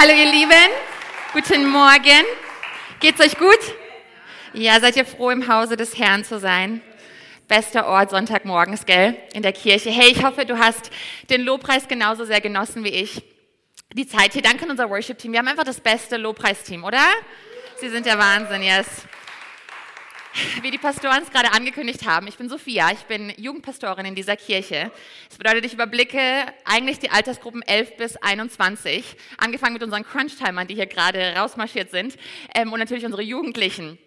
Hallo ihr Lieben, guten Morgen. Geht's euch gut? Ja, seid ihr froh im Hause des Herrn zu sein? Bester Ort Sonntagmorgens, gell? In der Kirche. Hey, ich hoffe, du hast den Lobpreis genauso sehr genossen wie ich. Die Zeit hier. Danke an unser Worship-Team. Wir haben einfach das beste Lobpreisteam, oder? Sie sind der Wahnsinn, yes. Wie die Pastoren es gerade angekündigt haben, ich bin Sophia, ich bin Jugendpastorin in dieser Kirche. Das bedeutet, ich überblicke eigentlich die Altersgruppen 11 bis 21, angefangen mit unseren Crunch-Timern, die hier gerade rausmarschiert sind, ähm, und natürlich unsere Jugendlichen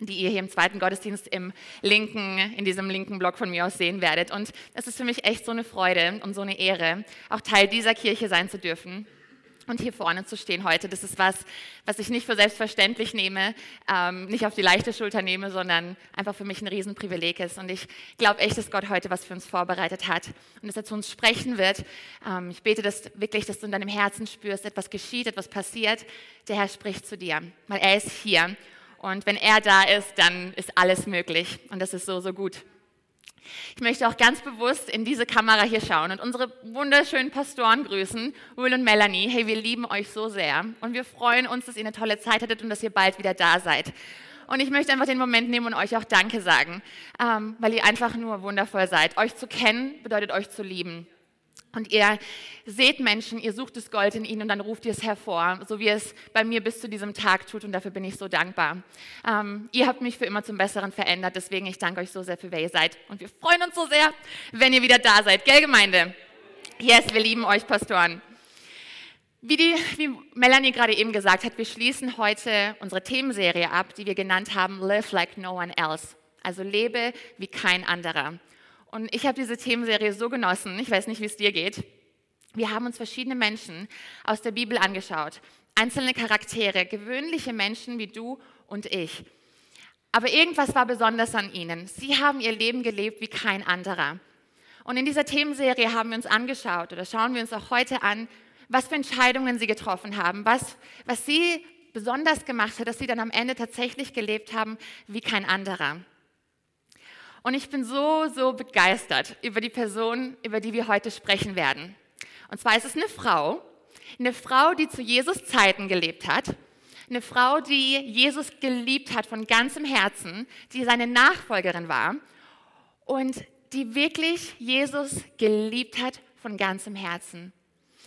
die ihr hier im zweiten Gottesdienst im linken, in diesem linken Block von mir aus sehen werdet. Und es ist für mich echt so eine Freude und so eine Ehre, auch Teil dieser Kirche sein zu dürfen und hier vorne zu stehen heute, das ist was, was ich nicht für selbstverständlich nehme, ähm, nicht auf die leichte Schulter nehme, sondern einfach für mich ein Riesenprivileg ist. Und ich glaube echt, dass Gott heute was für uns vorbereitet hat und dass er zu uns sprechen wird. Ähm, ich bete dass wirklich, dass du in deinem Herzen spürst, etwas geschieht, etwas passiert. Der Herr spricht zu dir, weil er ist hier. Und wenn er da ist, dann ist alles möglich. Und das ist so, so gut. Ich möchte auch ganz bewusst in diese Kamera hier schauen und unsere wunderschönen Pastoren grüßen, Will und Melanie. Hey, wir lieben euch so sehr und wir freuen uns, dass ihr eine tolle Zeit hattet und dass ihr bald wieder da seid. Und ich möchte einfach den Moment nehmen und euch auch Danke sagen, ähm, weil ihr einfach nur wundervoll seid. Euch zu kennen bedeutet euch zu lieben. Und ihr seht Menschen, ihr sucht das Gold in ihnen und dann ruft ihr es hervor, so wie es bei mir bis zu diesem Tag tut und dafür bin ich so dankbar. Ähm, ihr habt mich für immer zum Besseren verändert, deswegen ich danke euch so sehr für wer ihr seid und wir freuen uns so sehr, wenn ihr wieder da seid. Gell, Gemeinde? Yes, wir lieben euch, Pastoren. Wie, die, wie Melanie gerade eben gesagt hat, wir schließen heute unsere Themenserie ab, die wir genannt haben Live Like No One Else. Also lebe wie kein anderer. Und ich habe diese Themenserie so genossen. Ich weiß nicht, wie es dir geht. Wir haben uns verschiedene Menschen aus der Bibel angeschaut. Einzelne Charaktere, gewöhnliche Menschen wie du und ich. Aber irgendwas war besonders an ihnen. Sie haben ihr Leben gelebt wie kein anderer. Und in dieser Themenserie haben wir uns angeschaut oder schauen wir uns auch heute an, was für Entscheidungen sie getroffen haben, was, was sie besonders gemacht hat, dass sie dann am Ende tatsächlich gelebt haben wie kein anderer. Und ich bin so, so begeistert über die Person, über die wir heute sprechen werden. Und zwar ist es eine Frau, eine Frau, die zu Jesus Zeiten gelebt hat, eine Frau, die Jesus geliebt hat von ganzem Herzen, die seine Nachfolgerin war und die wirklich Jesus geliebt hat von ganzem Herzen.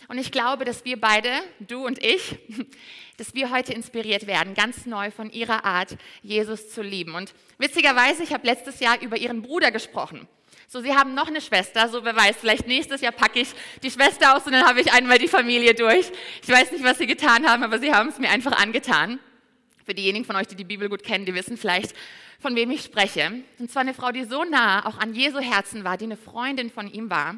Und ich glaube, dass wir beide, du und ich, dass wir heute inspiriert werden, ganz neu von ihrer Art, Jesus zu lieben. Und witzigerweise, ich habe letztes Jahr über ihren Bruder gesprochen. So, sie haben noch eine Schwester, so wer weiß, vielleicht nächstes Jahr packe ich die Schwester aus und dann habe ich einmal die Familie durch. Ich weiß nicht, was sie getan haben, aber sie haben es mir einfach angetan. Für diejenigen von euch, die die Bibel gut kennen, die wissen vielleicht, von wem ich spreche. Und zwar eine Frau, die so nah auch an Jesu Herzen war, die eine Freundin von ihm war.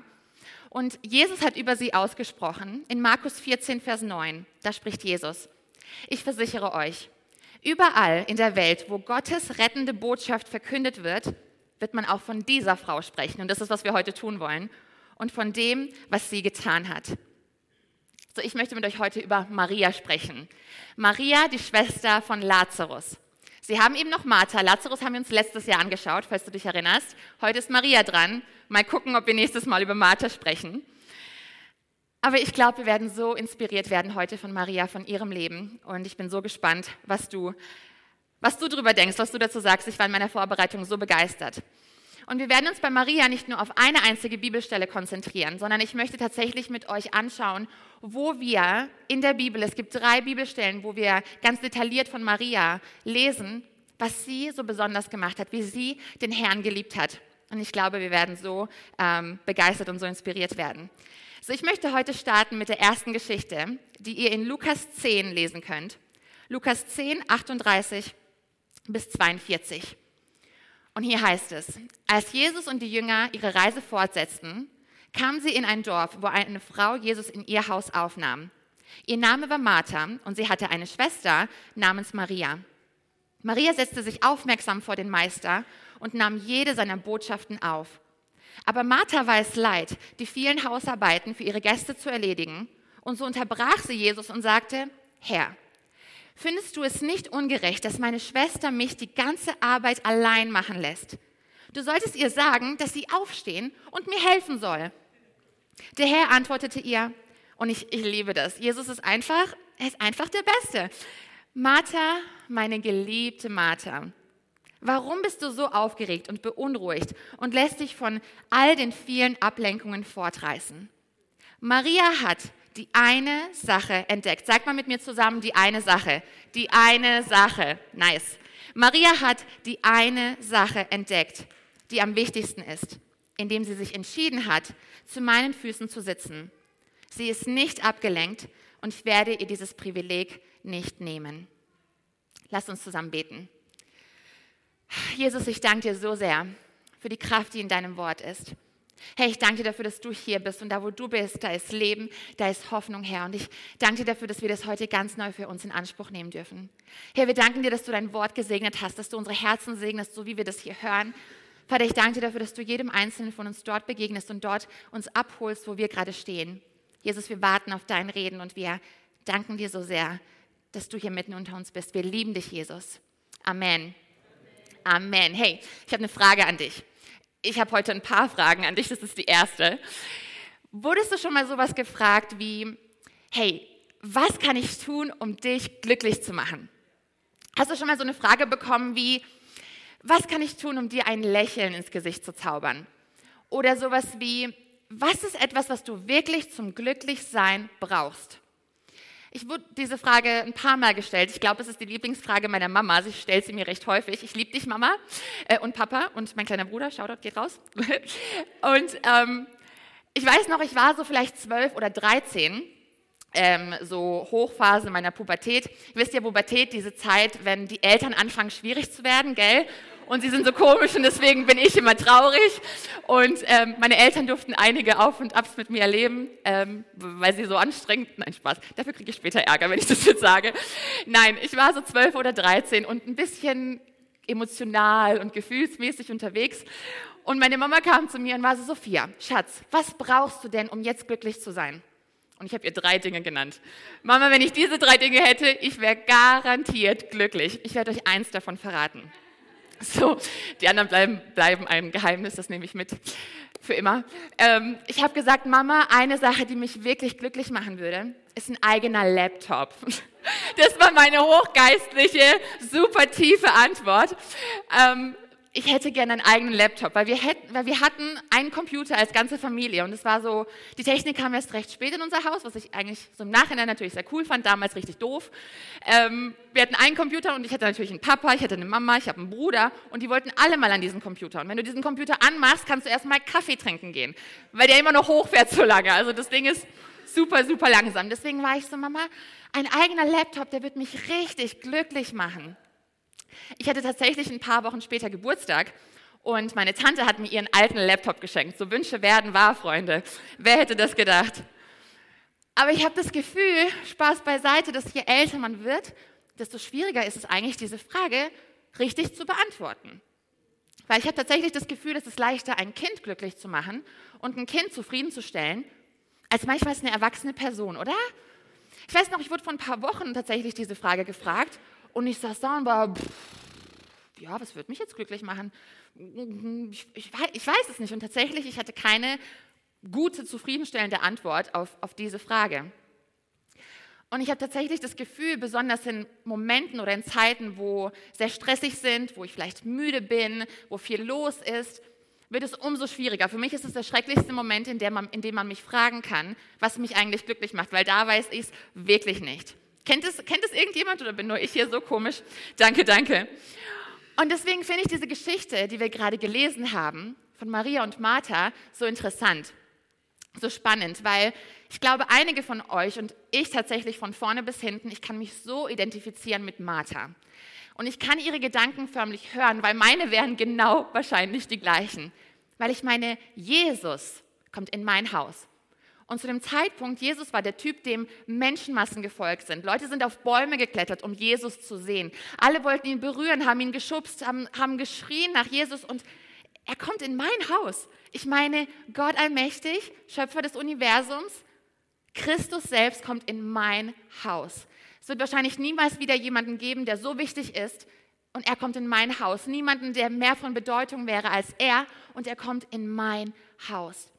Und Jesus hat über sie ausgesprochen in Markus 14, Vers 9. Da spricht Jesus. Ich versichere euch, überall in der Welt, wo Gottes rettende Botschaft verkündet wird, wird man auch von dieser Frau sprechen. Und das ist, was wir heute tun wollen. Und von dem, was sie getan hat. So, ich möchte mit euch heute über Maria sprechen. Maria, die Schwester von Lazarus. Sie haben eben noch Martha. Lazarus haben wir uns letztes Jahr angeschaut, falls du dich erinnerst. Heute ist Maria dran. Mal gucken, ob wir nächstes Mal über Martha sprechen. Aber ich glaube, wir werden so inspiriert werden heute von Maria, von ihrem Leben. Und ich bin so gespannt, was du, was du darüber denkst, was du dazu sagst. Ich war in meiner Vorbereitung so begeistert. Und wir werden uns bei Maria nicht nur auf eine einzige Bibelstelle konzentrieren, sondern ich möchte tatsächlich mit euch anschauen, wo wir in der Bibel, es gibt drei Bibelstellen, wo wir ganz detailliert von Maria lesen, was sie so besonders gemacht hat, wie sie den Herrn geliebt hat. Und ich glaube, wir werden so ähm, begeistert und so inspiriert werden. So, ich möchte heute starten mit der ersten Geschichte, die ihr in Lukas 10 lesen könnt. Lukas 10, 38 bis 42. Und hier heißt es, als Jesus und die Jünger ihre Reise fortsetzten, kamen sie in ein Dorf, wo eine Frau Jesus in ihr Haus aufnahm. Ihr Name war Martha und sie hatte eine Schwester namens Maria. Maria setzte sich aufmerksam vor den Meister und nahm jede seiner Botschaften auf. Aber Martha war es leid, die vielen Hausarbeiten für ihre Gäste zu erledigen, und so unterbrach sie Jesus und sagte, Herr, findest du es nicht ungerecht, dass meine Schwester mich die ganze Arbeit allein machen lässt? Du solltest ihr sagen, dass sie aufstehen und mir helfen soll. Der Herr antwortete ihr, Und ich, ich liebe das. Jesus ist einfach, er ist einfach der Beste. Martha, meine geliebte Martha, warum bist du so aufgeregt und beunruhigt und lässt dich von all den vielen Ablenkungen fortreißen? Maria hat die eine Sache entdeckt. Sag mal mit mir zusammen, die eine Sache. Die eine Sache. Nice. Maria hat die eine Sache entdeckt, die am wichtigsten ist, indem sie sich entschieden hat, zu meinen Füßen zu sitzen. Sie ist nicht abgelenkt und ich werde ihr dieses Privileg nicht nehmen. Lass uns zusammen beten. Jesus, ich danke dir so sehr für die Kraft, die in deinem Wort ist. Herr, ich danke dir dafür, dass du hier bist und da, wo du bist, da ist Leben, da ist Hoffnung, Herr. Und ich danke dir dafür, dass wir das heute ganz neu für uns in Anspruch nehmen dürfen. Herr, wir danken dir, dass du dein Wort gesegnet hast, dass du unsere Herzen segnest, so wie wir das hier hören. Vater, ich danke dir dafür, dass du jedem Einzelnen von uns dort begegnest und dort uns abholst, wo wir gerade stehen. Jesus, wir warten auf dein Reden und wir danken dir so sehr, dass du hier mitten unter uns bist. Wir lieben dich, Jesus. Amen. Amen. Hey, ich habe eine Frage an dich. Ich habe heute ein paar Fragen an dich, das ist die erste. Wurdest du schon mal sowas gefragt wie, hey, was kann ich tun, um dich glücklich zu machen? Hast du schon mal so eine Frage bekommen wie, was kann ich tun, um dir ein Lächeln ins Gesicht zu zaubern? Oder sowas wie, was ist etwas, was du wirklich zum Glücklichsein brauchst? Ich wurde diese Frage ein paar Mal gestellt. Ich glaube, es ist die Lieblingsfrage meiner Mama. Sie stellt sie mir recht häufig. Ich liebe dich, Mama äh, und Papa und mein kleiner Bruder. Shoutout geht raus. und ähm, ich weiß noch, ich war so vielleicht zwölf oder dreizehn. Ähm, so Hochphase meiner Pubertät. Ihr wisst ja, Pubertät, diese Zeit, wenn die Eltern anfangen, schwierig zu werden, gell? Und sie sind so komisch und deswegen bin ich immer traurig. Und ähm, meine Eltern durften einige Auf und Abs mit mir erleben, ähm, weil sie so anstrengend, nein Spaß, dafür kriege ich später Ärger, wenn ich das jetzt sage. Nein, ich war so zwölf oder dreizehn und ein bisschen emotional und gefühlsmäßig unterwegs. Und meine Mama kam zu mir und war so, Sophia, Schatz, was brauchst du denn, um jetzt glücklich zu sein? Und ich habe ihr drei Dinge genannt. Mama, wenn ich diese drei Dinge hätte, ich wäre garantiert glücklich. Ich werde euch eins davon verraten. So, die anderen bleiben, bleiben ein Geheimnis, das nehme ich mit für immer. Ähm, ich habe gesagt, Mama, eine Sache, die mich wirklich glücklich machen würde, ist ein eigener Laptop. Das war meine hochgeistliche, super tiefe Antwort. Ähm, ich hätte gerne einen eigenen Laptop, weil wir, hätten, weil wir hatten einen Computer als ganze Familie und es war so, die Technik kam erst recht spät in unser Haus, was ich eigentlich so im Nachhinein natürlich sehr cool fand, damals richtig doof. Ähm, wir hatten einen Computer und ich hatte natürlich einen Papa, ich hatte eine Mama, ich habe einen Bruder und die wollten alle mal an diesen Computer. Und wenn du diesen Computer anmachst, kannst du erstmal Kaffee trinken gehen, weil der immer noch hochfährt so lange. Also das Ding ist super, super langsam. Deswegen war ich so, Mama, ein eigener Laptop, der wird mich richtig glücklich machen. Ich hatte tatsächlich ein paar Wochen später Geburtstag und meine Tante hat mir ihren alten Laptop geschenkt. So Wünsche werden wahr, Freunde. Wer hätte das gedacht? Aber ich habe das Gefühl, Spaß beiseite, dass je älter man wird, desto schwieriger ist es eigentlich, diese Frage richtig zu beantworten. Weil ich habe tatsächlich das Gefühl, es ist leichter, ein Kind glücklich zu machen und ein Kind zufriedenzustellen, als manchmal eine erwachsene Person, oder? Ich weiß noch, ich wurde vor ein paar Wochen tatsächlich diese Frage gefragt und ich saß da und war, pff, ja, was wird mich jetzt glücklich machen? Ich, ich, ich, weiß es nicht. Und tatsächlich, ich hatte keine gute, zufriedenstellende Antwort auf, auf diese Frage. Und ich habe tatsächlich das Gefühl, besonders in Momenten oder in Zeiten, wo sehr stressig sind, wo ich vielleicht müde bin, wo viel los ist, wird es umso schwieriger. Für mich ist es der schrecklichste Moment, in, man, in dem man mich fragen kann, was mich eigentlich glücklich macht, weil da weiß ich es wirklich nicht. Kennt es, kennt es irgendjemand oder bin nur ich hier so komisch? Danke, danke. Und deswegen finde ich diese Geschichte, die wir gerade gelesen haben, von Maria und Martha, so interessant, so spannend, weil ich glaube, einige von euch und ich tatsächlich von vorne bis hinten, ich kann mich so identifizieren mit Martha. Und ich kann ihre Gedanken förmlich hören, weil meine wären genau wahrscheinlich die gleichen. Weil ich meine, Jesus kommt in mein Haus. Und zu dem Zeitpunkt, Jesus war der Typ, dem Menschenmassen gefolgt sind. Leute sind auf Bäume geklettert, um Jesus zu sehen. Alle wollten ihn berühren, haben ihn geschubst, haben, haben geschrien nach Jesus und er kommt in mein Haus. Ich meine, Gott allmächtig, Schöpfer des Universums, Christus selbst kommt in mein Haus. Es wird wahrscheinlich niemals wieder jemanden geben, der so wichtig ist und er kommt in mein Haus. Niemanden, der mehr von Bedeutung wäre als er und er kommt in mein Haus.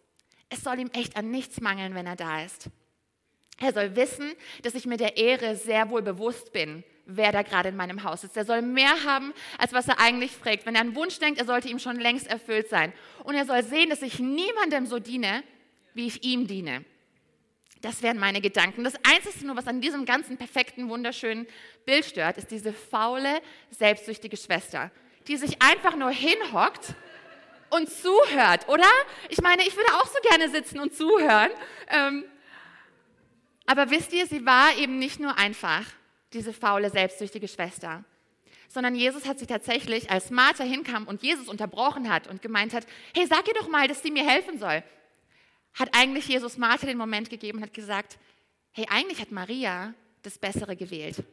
Es soll ihm echt an nichts mangeln, wenn er da ist. Er soll wissen, dass ich mir der Ehre sehr wohl bewusst bin, wer da gerade in meinem Haus ist. Er soll mehr haben, als was er eigentlich fragt. Wenn er einen Wunsch denkt, er sollte ihm schon längst erfüllt sein. Und er soll sehen, dass ich niemandem so diene, wie ich ihm diene. Das wären meine Gedanken. Das Einzige nur, was an diesem ganzen perfekten, wunderschönen Bild stört, ist diese faule, selbstsüchtige Schwester, die sich einfach nur hinhockt und zuhört, oder? Ich meine, ich würde auch so gerne sitzen und zuhören. Ähm, aber wisst ihr, sie war eben nicht nur einfach diese faule, selbstsüchtige Schwester, sondern Jesus hat sie tatsächlich, als Martha hinkam und Jesus unterbrochen hat und gemeint hat, hey, sag ihr doch mal, dass sie mir helfen soll, hat eigentlich Jesus Martha den Moment gegeben und hat gesagt, hey, eigentlich hat Maria das Bessere gewählt.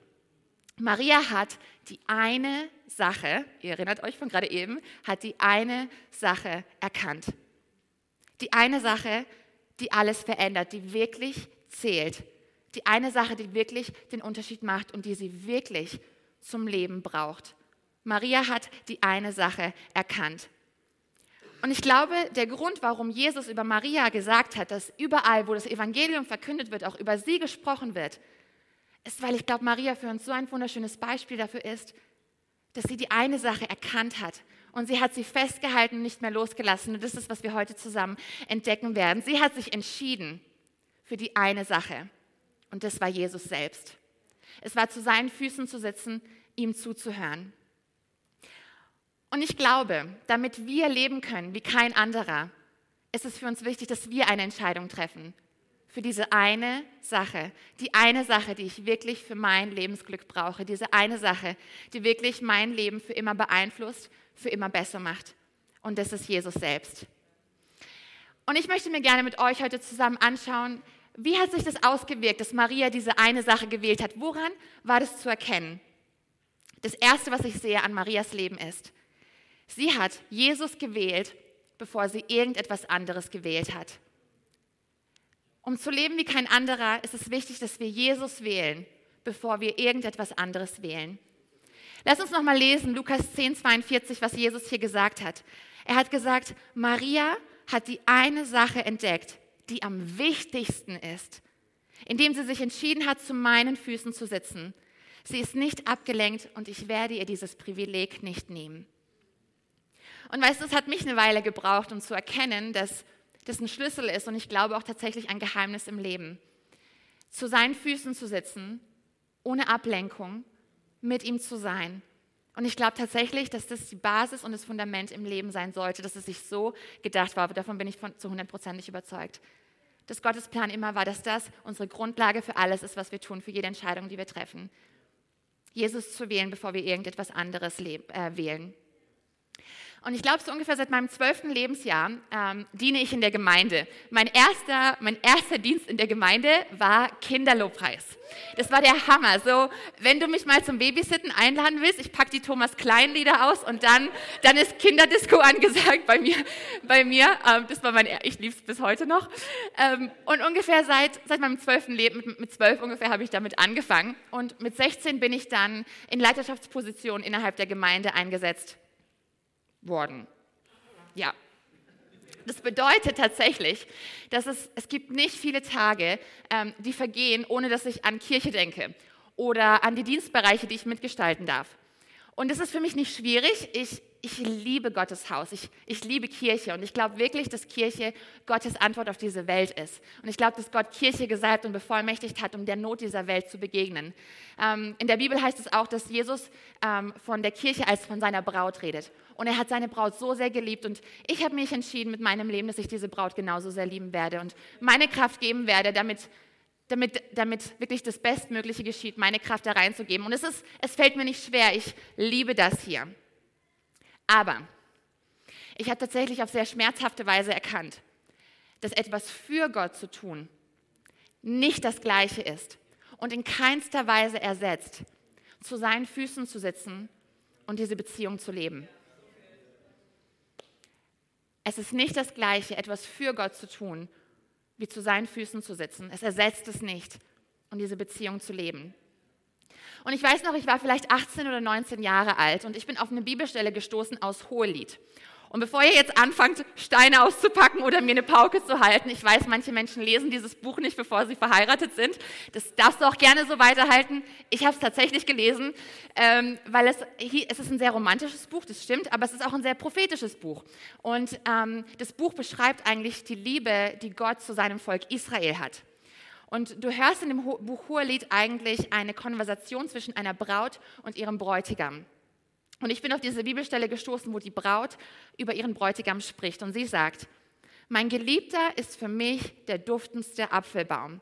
Maria hat die eine Sache, ihr erinnert euch von gerade eben, hat die eine Sache erkannt. Die eine Sache, die alles verändert, die wirklich zählt. Die eine Sache, die wirklich den Unterschied macht und die sie wirklich zum Leben braucht. Maria hat die eine Sache erkannt. Und ich glaube, der Grund, warum Jesus über Maria gesagt hat, dass überall, wo das Evangelium verkündet wird, auch über sie gesprochen wird, ist, weil ich glaube, Maria für uns so ein wunderschönes Beispiel dafür ist, dass sie die eine Sache erkannt hat und sie hat sie festgehalten und nicht mehr losgelassen. Und das ist, was wir heute zusammen entdecken werden. Sie hat sich entschieden für die eine Sache und das war Jesus selbst. Es war zu seinen Füßen zu sitzen, ihm zuzuhören. Und ich glaube, damit wir leben können wie kein anderer, ist es für uns wichtig, dass wir eine Entscheidung treffen. Für diese eine Sache, die eine Sache, die ich wirklich für mein Lebensglück brauche, diese eine Sache, die wirklich mein Leben für immer beeinflusst, für immer besser macht. Und das ist Jesus selbst. Und ich möchte mir gerne mit euch heute zusammen anschauen, wie hat sich das ausgewirkt, dass Maria diese eine Sache gewählt hat? Woran war das zu erkennen? Das Erste, was ich sehe an Marias Leben ist, Sie hat Jesus gewählt, bevor sie irgendetwas anderes gewählt hat. Um zu leben wie kein anderer, ist es wichtig, dass wir Jesus wählen, bevor wir irgendetwas anderes wählen. Lass uns nochmal lesen, Lukas 10, 42, was Jesus hier gesagt hat. Er hat gesagt, Maria hat die eine Sache entdeckt, die am wichtigsten ist, indem sie sich entschieden hat, zu meinen Füßen zu sitzen. Sie ist nicht abgelenkt und ich werde ihr dieses Privileg nicht nehmen. Und weißt du, es hat mich eine Weile gebraucht, um zu erkennen, dass das ein Schlüssel ist und ich glaube auch tatsächlich ein Geheimnis im Leben. Zu seinen Füßen zu sitzen, ohne Ablenkung, mit ihm zu sein. Und ich glaube tatsächlich, dass das die Basis und das Fundament im Leben sein sollte, dass es sich so gedacht war. Davon bin ich von, zu hundertprozentig überzeugt. Dass Gottes Plan immer war, dass das unsere Grundlage für alles ist, was wir tun, für jede Entscheidung, die wir treffen. Jesus zu wählen, bevor wir irgendetwas anderes äh, wählen. Und ich glaube, so ungefähr seit meinem zwölften Lebensjahr ähm, diene ich in der Gemeinde. Mein erster, mein erster Dienst in der Gemeinde war Kinderlobpreis. Das war der Hammer. So, wenn du mich mal zum Babysitten einladen willst, ich packe die Thomas Klein Lieder aus und dann, dann ist Kinderdisco angesagt bei mir. Bei mir. Ähm, das war mein, ich liebe es bis heute noch. Ähm, und ungefähr seit, seit meinem zwölften Leben, mit, zwölf ungefähr, habe ich damit angefangen. Und mit 16 bin ich dann in Leiterschaftspositionen innerhalb der Gemeinde eingesetzt worden. Ja. Das bedeutet tatsächlich, dass es, es gibt nicht viele Tage, ähm, die vergehen, ohne dass ich an Kirche denke oder an die Dienstbereiche, die ich mitgestalten darf. Und das ist für mich nicht schwierig. Ich, ich liebe Gottes Haus, ich, ich liebe Kirche und ich glaube wirklich, dass Kirche Gottes Antwort auf diese Welt ist. Und ich glaube, dass Gott Kirche gesalbt und bevollmächtigt hat, um der Not dieser Welt zu begegnen. Ähm, in der Bibel heißt es auch, dass Jesus ähm, von der Kirche als von seiner Braut redet. Und er hat seine Braut so sehr geliebt und ich habe mich entschieden mit meinem Leben, dass ich diese Braut genauso sehr lieben werde und meine Kraft geben werde, damit damit, damit wirklich das Bestmögliche geschieht, meine Kraft da reinzugeben. Und es, ist, es fällt mir nicht schwer, ich liebe das hier. Aber ich habe tatsächlich auf sehr schmerzhafte Weise erkannt, dass etwas für Gott zu tun nicht das Gleiche ist und in keinster Weise ersetzt, zu seinen Füßen zu sitzen und diese Beziehung zu leben. Es ist nicht das Gleiche, etwas für Gott zu tun, wie zu seinen Füßen zu sitzen. Es ersetzt es nicht und diese Beziehung zu leben. Und ich weiß noch, ich war vielleicht 18 oder 19 Jahre alt und ich bin auf eine Bibelstelle gestoßen aus Hohelied. Und bevor ihr jetzt anfangt, Steine auszupacken oder mir eine Pauke zu halten, ich weiß, manche Menschen lesen dieses Buch nicht, bevor sie verheiratet sind. Das darfst du auch gerne so weiterhalten. Ich habe es tatsächlich gelesen, ähm, weil es, es ist ein sehr romantisches Buch, das stimmt, aber es ist auch ein sehr prophetisches Buch. Und ähm, das Buch beschreibt eigentlich die Liebe, die Gott zu seinem Volk Israel hat. Und du hörst in dem Buch Hohelied eigentlich eine Konversation zwischen einer Braut und ihrem Bräutigam. Und ich bin auf diese Bibelstelle gestoßen, wo die Braut über ihren Bräutigam spricht. Und sie sagt, mein Geliebter ist für mich der duftendste Apfelbaum.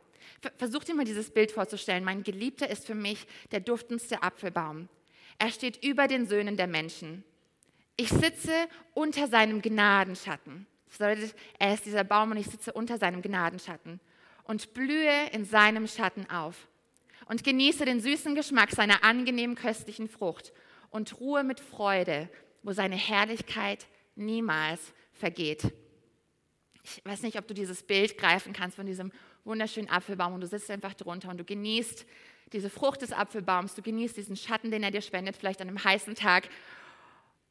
Versuch dir mal dieses Bild vorzustellen. Mein Geliebter ist für mich der duftendste Apfelbaum. Er steht über den Söhnen der Menschen. Ich sitze unter seinem Gnadenschatten. Er ist dieser Baum und ich sitze unter seinem Gnadenschatten und blühe in seinem Schatten auf und genieße den süßen Geschmack seiner angenehmen köstlichen Frucht und ruhe mit Freude, wo seine Herrlichkeit niemals vergeht. Ich weiß nicht, ob du dieses Bild greifen kannst von diesem wunderschönen Apfelbaum und du sitzt einfach drunter und du genießt diese Frucht des Apfelbaums, du genießt diesen Schatten, den er dir spendet, vielleicht an einem heißen Tag.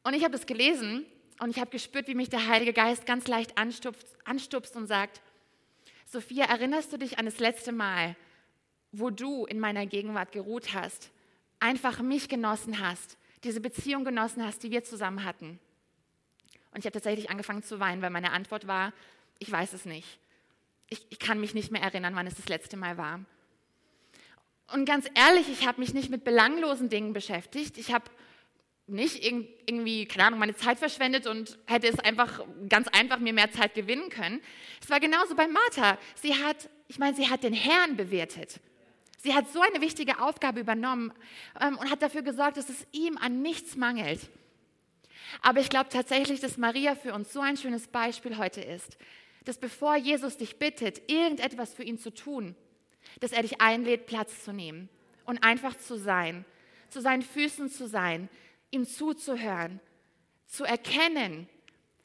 Und ich habe das gelesen und ich habe gespürt, wie mich der Heilige Geist ganz leicht anstupst, anstupst und sagt, Sophia, erinnerst du dich an das letzte Mal, wo du in meiner Gegenwart geruht hast, einfach mich genossen hast, diese Beziehung genossen hast, die wir zusammen hatten. Und ich habe tatsächlich angefangen zu weinen, weil meine Antwort war, ich weiß es nicht. Ich, ich kann mich nicht mehr erinnern, wann es das letzte Mal war. Und ganz ehrlich, ich habe mich nicht mit belanglosen Dingen beschäftigt. Ich habe nicht irgendwie, keine Ahnung, meine Zeit verschwendet und hätte es einfach ganz einfach mir mehr Zeit gewinnen können. Es war genauso bei Martha. Sie hat, ich meine, sie hat den Herrn bewertet. Sie hat so eine wichtige Aufgabe übernommen ähm, und hat dafür gesorgt, dass es ihm an nichts mangelt. Aber ich glaube tatsächlich, dass Maria für uns so ein schönes Beispiel heute ist, dass bevor Jesus dich bittet, irgendetwas für ihn zu tun, dass er dich einlädt, Platz zu nehmen und einfach zu sein, zu seinen Füßen zu sein, ihm zuzuhören, zu erkennen,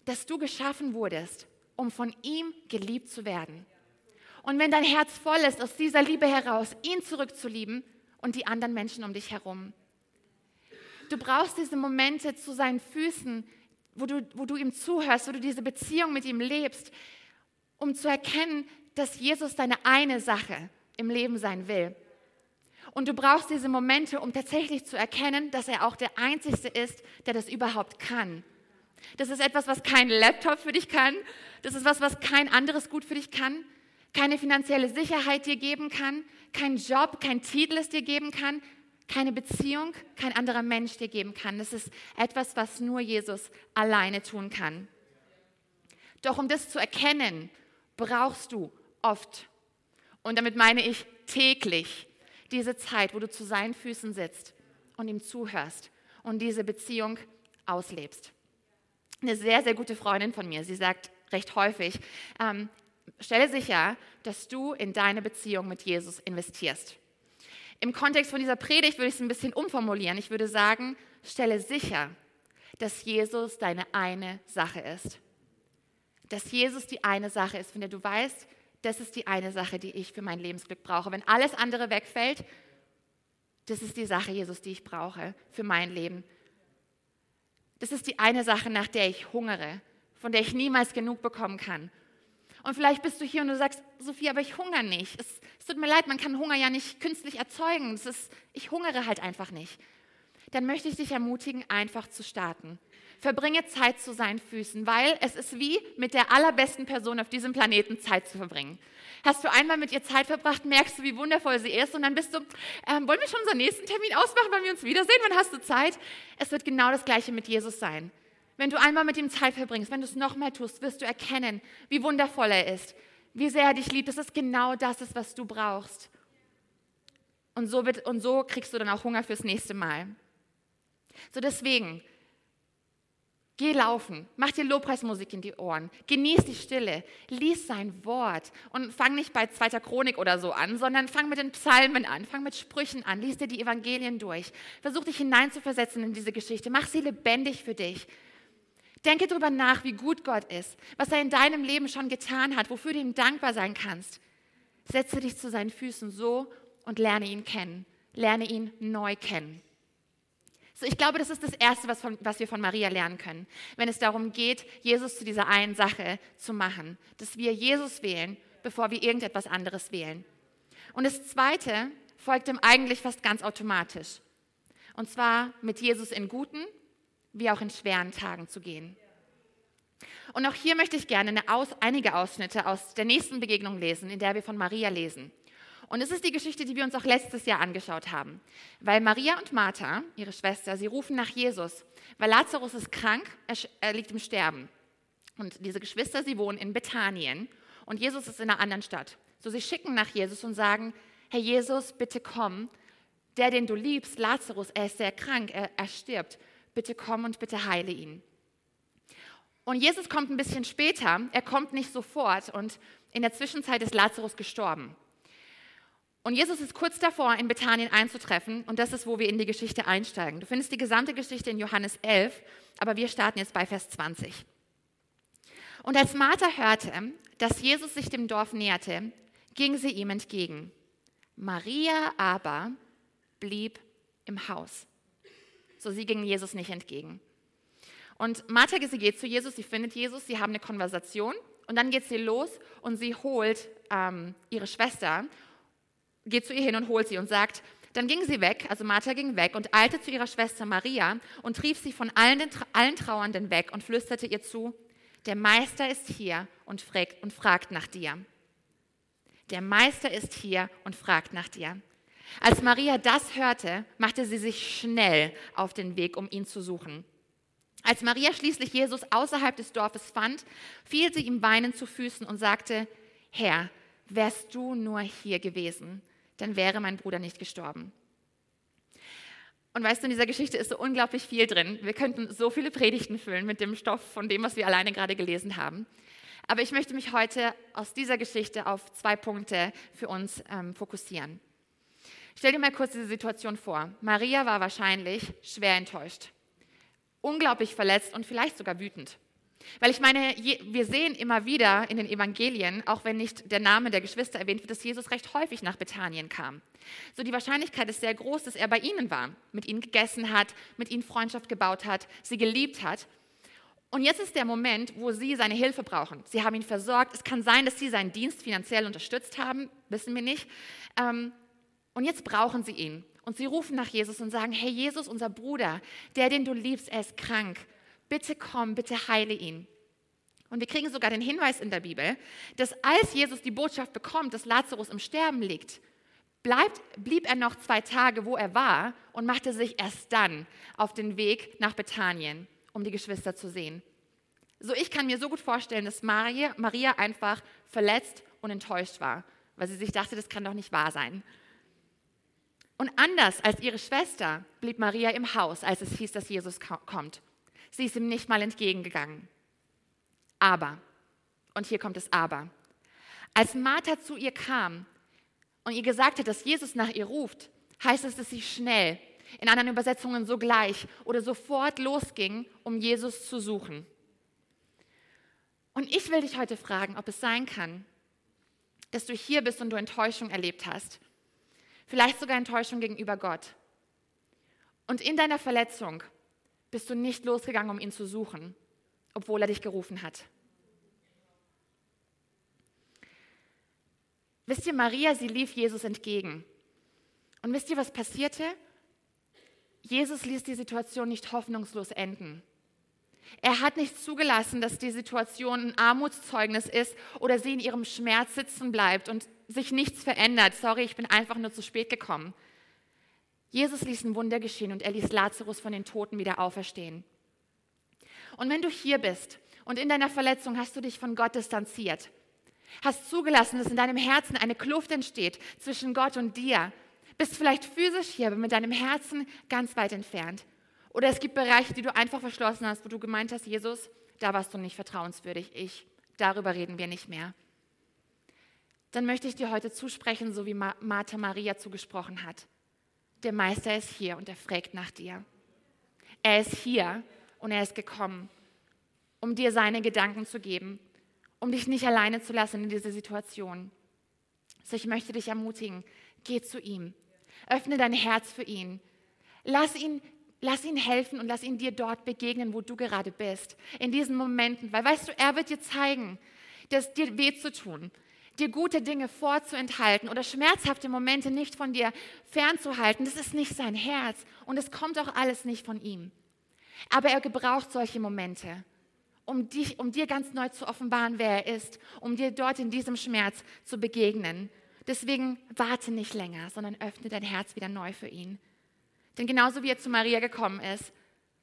dass du geschaffen wurdest, um von ihm geliebt zu werden. Und wenn dein Herz voll ist, aus dieser Liebe heraus, ihn zurückzulieben und die anderen Menschen um dich herum. Du brauchst diese Momente zu seinen Füßen, wo du, wo du ihm zuhörst, wo du diese Beziehung mit ihm lebst, um zu erkennen, dass Jesus deine eine Sache im Leben sein will. Und du brauchst diese Momente, um tatsächlich zu erkennen, dass er auch der Einzige ist, der das überhaupt kann. Das ist etwas, was kein Laptop für dich kann. Das ist was, was kein anderes gut für dich kann keine finanzielle Sicherheit dir geben kann, kein Job, kein Titel es dir geben kann, keine Beziehung, kein anderer Mensch dir geben kann. Das ist etwas, was nur Jesus alleine tun kann. Doch um das zu erkennen, brauchst du oft, und damit meine ich täglich, diese Zeit, wo du zu seinen Füßen sitzt und ihm zuhörst und diese Beziehung auslebst. Eine sehr, sehr gute Freundin von mir, sie sagt recht häufig, ähm, stelle sicher, dass du in deine Beziehung mit Jesus investierst. Im Kontext von dieser Predigt würde ich es ein bisschen umformulieren. Ich würde sagen, stelle sicher, dass Jesus deine eine Sache ist. Dass Jesus die eine Sache ist, von der du weißt, das ist die eine Sache, die ich für mein Lebensglück brauche. Wenn alles andere wegfällt, das ist die Sache, Jesus, die ich brauche für mein Leben. Das ist die eine Sache, nach der ich hungere, von der ich niemals genug bekommen kann. Und vielleicht bist du hier und du sagst, Sophie, aber ich hungere nicht. Es, es tut mir leid, man kann Hunger ja nicht künstlich erzeugen. Ist, ich hungere halt einfach nicht. Dann möchte ich dich ermutigen, einfach zu starten. Verbringe Zeit zu seinen Füßen, weil es ist wie mit der allerbesten Person auf diesem Planeten Zeit zu verbringen. Hast du einmal mit ihr Zeit verbracht, merkst du, wie wundervoll sie ist und dann bist du, ähm, wollen wir schon unseren nächsten Termin ausmachen, wann wir uns wiedersehen, wann hast du Zeit? Es wird genau das Gleiche mit Jesus sein. Wenn du einmal mit ihm Zeit verbringst, wenn du es nochmal tust, wirst du erkennen, wie wundervoll er ist, wie sehr er dich liebt, dass es genau das ist, was du brauchst. Und so, wird, und so kriegst du dann auch Hunger fürs nächste Mal. So deswegen, Geh laufen, mach dir Lobpreismusik in die Ohren, genieß die Stille, lies sein Wort und fang nicht bei zweiter Chronik oder so an, sondern fang mit den Psalmen an, fang mit Sprüchen an, lies dir die Evangelien durch, versuch dich hineinzuversetzen in diese Geschichte, mach sie lebendig für dich. Denke darüber nach, wie gut Gott ist, was er in deinem Leben schon getan hat, wofür du ihm dankbar sein kannst. Setze dich zu seinen Füßen so und lerne ihn kennen. Lerne ihn neu kennen. So, ich glaube, das ist das Erste, was, von, was wir von Maria lernen können, wenn es darum geht, Jesus zu dieser einen Sache zu machen, dass wir Jesus wählen, bevor wir irgendetwas anderes wählen. Und das Zweite folgt ihm eigentlich fast ganz automatisch. Und zwar mit Jesus in guten wie auch in schweren Tagen zu gehen. Und auch hier möchte ich gerne Aus, einige Ausschnitte aus der nächsten Begegnung lesen, in der wir von Maria lesen. Und es ist die Geschichte, die wir uns auch letztes Jahr angeschaut haben. Weil Maria und Martha, ihre Schwester, sie rufen nach Jesus, weil Lazarus ist krank, er liegt im Sterben. Und diese Geschwister, sie wohnen in Bethanien und Jesus ist in einer anderen Stadt. So sie schicken nach Jesus und sagen, Herr Jesus, bitte komm, der, den du liebst, Lazarus, er ist sehr krank, er, er stirbt, bitte komm und bitte heile ihn. Und Jesus kommt ein bisschen später, er kommt nicht sofort und in der Zwischenzeit ist Lazarus gestorben. Und Jesus ist kurz davor, in Bethanien einzutreffen und das ist, wo wir in die Geschichte einsteigen. Du findest die gesamte Geschichte in Johannes 11, aber wir starten jetzt bei Vers 20. Und als Martha hörte, dass Jesus sich dem Dorf näherte, ging sie ihm entgegen. Maria aber blieb im Haus. So, sie ging Jesus nicht entgegen. Und Martha, sie geht zu Jesus, sie findet Jesus, sie haben eine Konversation und dann geht sie los und sie holt ähm, ihre Schwester geht zu ihr hin und holt sie und sagt, dann ging sie weg, also Martha ging weg und eilte zu ihrer Schwester Maria und trieb sie von allen, den, allen Trauernden weg und flüsterte ihr zu, der Meister ist hier und fragt, und fragt nach dir. Der Meister ist hier und fragt nach dir. Als Maria das hörte, machte sie sich schnell auf den Weg, um ihn zu suchen. Als Maria schließlich Jesus außerhalb des Dorfes fand, fiel sie ihm weinend zu Füßen und sagte, Herr, wärst du nur hier gewesen, dann wäre mein Bruder nicht gestorben. Und weißt du, in dieser Geschichte ist so unglaublich viel drin. Wir könnten so viele Predigten füllen mit dem Stoff von dem, was wir alleine gerade gelesen haben. Aber ich möchte mich heute aus dieser Geschichte auf zwei Punkte für uns ähm, fokussieren. Stell dir mal kurz diese Situation vor. Maria war wahrscheinlich schwer enttäuscht, unglaublich verletzt und vielleicht sogar wütend. Weil ich meine, wir sehen immer wieder in den Evangelien, auch wenn nicht der Name der Geschwister erwähnt wird, dass Jesus recht häufig nach Bethanien kam. So die Wahrscheinlichkeit ist sehr groß, dass er bei ihnen war, mit ihnen gegessen hat, mit ihnen Freundschaft gebaut hat, sie geliebt hat. Und jetzt ist der Moment, wo sie seine Hilfe brauchen. Sie haben ihn versorgt. Es kann sein, dass sie seinen Dienst finanziell unterstützt haben, wissen wir nicht. Ähm, und jetzt brauchen sie ihn. Und sie rufen nach Jesus und sagen, hey Jesus, unser Bruder, der, den du liebst, er ist krank bitte komm, bitte heile ihn. Und wir kriegen sogar den Hinweis in der Bibel, dass als Jesus die Botschaft bekommt, dass Lazarus im Sterben liegt, bleibt, blieb er noch zwei Tage, wo er war und machte sich erst dann auf den Weg nach Bethanien, um die Geschwister zu sehen. So, ich kann mir so gut vorstellen, dass Maria, Maria einfach verletzt und enttäuscht war, weil sie sich dachte, das kann doch nicht wahr sein. Und anders als ihre Schwester blieb Maria im Haus, als es hieß, dass Jesus kommt. Sie ist ihm nicht mal entgegengegangen. Aber, und hier kommt es aber, als Martha zu ihr kam und ihr gesagt hat, dass Jesus nach ihr ruft, heißt es, dass sie schnell, in anderen Übersetzungen sogleich oder sofort losging, um Jesus zu suchen. Und ich will dich heute fragen, ob es sein kann, dass du hier bist und du Enttäuschung erlebt hast. Vielleicht sogar Enttäuschung gegenüber Gott. Und in deiner Verletzung bist du nicht losgegangen, um ihn zu suchen, obwohl er dich gerufen hat. Wisst ihr, Maria, sie lief Jesus entgegen. Und wisst ihr, was passierte? Jesus ließ die Situation nicht hoffnungslos enden. Er hat nicht zugelassen, dass die Situation ein Armutszeugnis ist oder sie in ihrem Schmerz sitzen bleibt und sich nichts verändert. Sorry, ich bin einfach nur zu spät gekommen. Jesus ließ ein Wunder geschehen und er ließ Lazarus von den Toten wieder auferstehen. Und wenn du hier bist und in deiner Verletzung hast du dich von Gott distanziert, hast zugelassen, dass in deinem Herzen eine Kluft entsteht zwischen Gott und dir, bist vielleicht physisch hier, aber mit deinem Herzen ganz weit entfernt. Oder es gibt Bereiche, die du einfach verschlossen hast, wo du gemeint hast, Jesus, da warst du nicht vertrauenswürdig. Ich, darüber reden wir nicht mehr. Dann möchte ich dir heute zusprechen, so wie Martha Maria zugesprochen hat der Meister ist hier und er fragt nach dir. Er ist hier und er ist gekommen, um dir seine Gedanken zu geben, um dich nicht alleine zu lassen in dieser Situation. So, ich möchte dich ermutigen, geh zu ihm. Öffne dein Herz für ihn. Lass ihn Lass ihn helfen und lass ihn dir dort begegnen, wo du gerade bist. In diesen Momenten. Weil weißt du, er wird dir zeigen, dass dir weh zu tun, dir gute Dinge vorzuenthalten oder schmerzhafte Momente nicht von dir fernzuhalten. Das ist nicht sein Herz und es kommt auch alles nicht von ihm. Aber er gebraucht solche Momente, um, dich, um dir ganz neu zu offenbaren, wer er ist, um dir dort in diesem Schmerz zu begegnen. Deswegen warte nicht länger, sondern öffne dein Herz wieder neu für ihn. Denn genauso wie er zu Maria gekommen ist,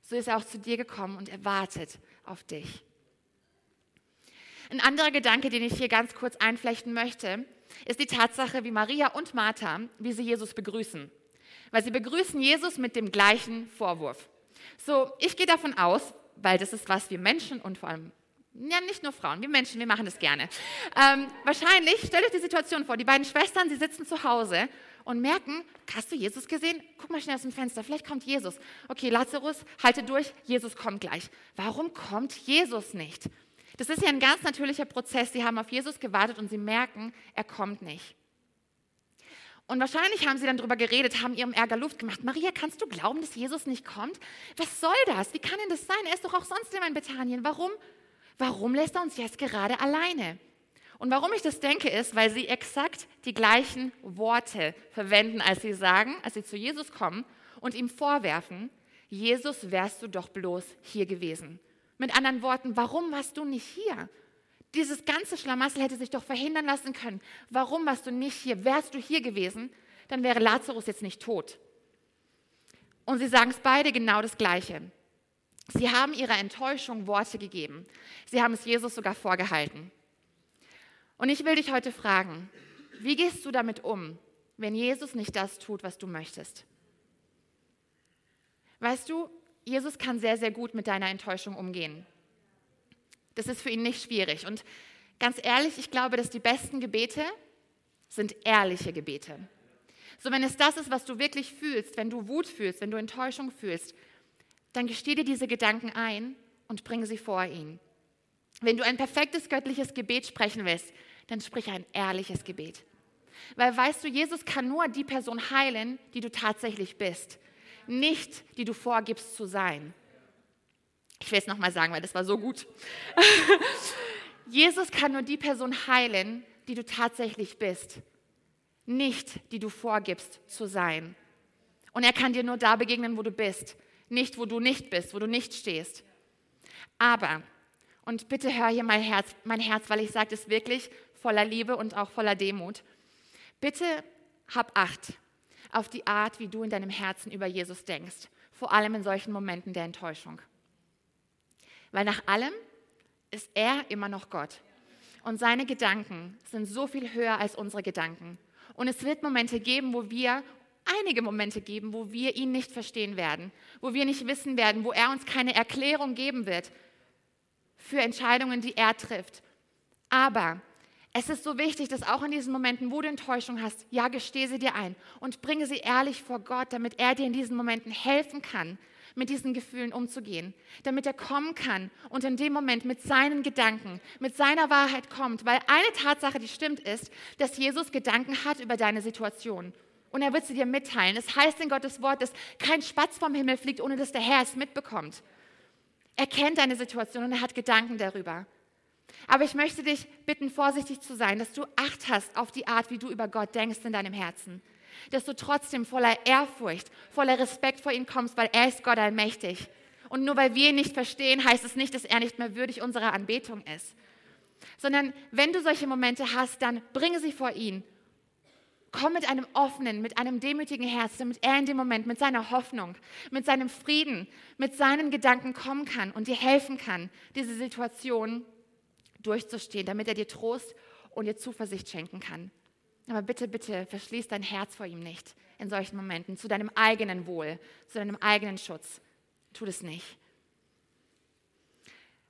so ist er auch zu dir gekommen und er wartet auf dich. Ein anderer Gedanke, den ich hier ganz kurz einflechten möchte, ist die Tatsache, wie Maria und Martha, wie sie Jesus begrüßen. Weil sie begrüßen Jesus mit dem gleichen Vorwurf. So, ich gehe davon aus, weil das ist, was wir Menschen und vor allem, ja, nicht nur Frauen, wir Menschen, wir machen das gerne. Ähm, wahrscheinlich, stellt euch die Situation vor, die beiden Schwestern, sie sitzen zu Hause und merken, hast du Jesus gesehen? Guck mal schnell aus dem Fenster, vielleicht kommt Jesus. Okay, Lazarus, halte durch, Jesus kommt gleich. Warum kommt Jesus nicht? Das ist ja ein ganz natürlicher Prozess. Sie haben auf Jesus gewartet und sie merken, er kommt nicht. Und wahrscheinlich haben sie dann darüber geredet, haben ihrem Ärger Luft gemacht. Maria, kannst du glauben, dass Jesus nicht kommt? Was soll das? Wie kann denn das sein? Er ist doch auch sonst immer in Bethanien. Warum? Warum lässt er uns jetzt gerade alleine? Und warum ich das denke, ist, weil sie exakt die gleichen Worte verwenden, als sie sagen, als sie zu Jesus kommen und ihm vorwerfen, Jesus wärst du doch bloß hier gewesen. Mit anderen Worten, warum warst du nicht hier? Dieses ganze Schlamassel hätte sich doch verhindern lassen können. Warum warst du nicht hier? Wärst du hier gewesen, dann wäre Lazarus jetzt nicht tot. Und sie sagen es beide genau das Gleiche. Sie haben ihrer Enttäuschung Worte gegeben. Sie haben es Jesus sogar vorgehalten. Und ich will dich heute fragen, wie gehst du damit um, wenn Jesus nicht das tut, was du möchtest? Weißt du, Jesus kann sehr, sehr gut mit deiner Enttäuschung umgehen. Das ist für ihn nicht schwierig. Und ganz ehrlich, ich glaube, dass die besten Gebete sind ehrliche Gebete. So, wenn es das ist, was du wirklich fühlst, wenn du Wut fühlst, wenn du Enttäuschung fühlst, dann gesteh dir diese Gedanken ein und bringe sie vor ihn. Wenn du ein perfektes göttliches Gebet sprechen willst, dann sprich ein ehrliches Gebet. Weil weißt du, Jesus kann nur die Person heilen, die du tatsächlich bist, nicht die du vorgibst zu sein. Ich will es nochmal sagen, weil das war so gut. Jesus kann nur die Person heilen, die du tatsächlich bist, nicht die du vorgibst zu sein. Und er kann dir nur da begegnen, wo du bist, nicht wo du nicht bist, wo du nicht stehst. Aber, und bitte hör hier mein Herz, mein Herz, weil ich sage es wirklich voller Liebe und auch voller Demut. Bitte hab Acht auf die Art, wie du in deinem Herzen über Jesus denkst, vor allem in solchen Momenten der Enttäuschung. Weil nach allem ist er immer noch Gott. Und seine Gedanken sind so viel höher als unsere Gedanken. Und es wird Momente geben, wo wir, einige Momente geben, wo wir ihn nicht verstehen werden, wo wir nicht wissen werden, wo er uns keine Erklärung geben wird für Entscheidungen, die er trifft. Aber es ist so wichtig, dass auch in diesen Momenten, wo du Enttäuschung hast, ja, gestehe sie dir ein und bringe sie ehrlich vor Gott, damit er dir in diesen Momenten helfen kann, mit diesen Gefühlen umzugehen, damit er kommen kann und in dem Moment mit seinen Gedanken, mit seiner Wahrheit kommt. Weil eine Tatsache, die stimmt, ist, dass Jesus Gedanken hat über deine Situation. Und er wird sie dir mitteilen. Es das heißt in Gottes Wort, dass kein Spatz vom Himmel fliegt, ohne dass der Herr es mitbekommt. Er kennt deine Situation und er hat Gedanken darüber. Aber ich möchte dich bitten, vorsichtig zu sein, dass du Acht hast auf die Art, wie du über Gott denkst in deinem Herzen dass du trotzdem voller Ehrfurcht, voller Respekt vor ihm kommst, weil er ist Gott allmächtig. Und nur weil wir ihn nicht verstehen, heißt es nicht, dass er nicht mehr würdig unserer Anbetung ist. Sondern wenn du solche Momente hast, dann bringe sie vor ihn. Komm mit einem offenen, mit einem demütigen Herz, damit er in dem Moment mit seiner Hoffnung, mit seinem Frieden, mit seinen Gedanken kommen kann und dir helfen kann, diese Situation durchzustehen, damit er dir Trost und dir Zuversicht schenken kann. Aber bitte, bitte, verschließ dein Herz vor ihm nicht in solchen Momenten, zu deinem eigenen Wohl, zu deinem eigenen Schutz. Tu das nicht.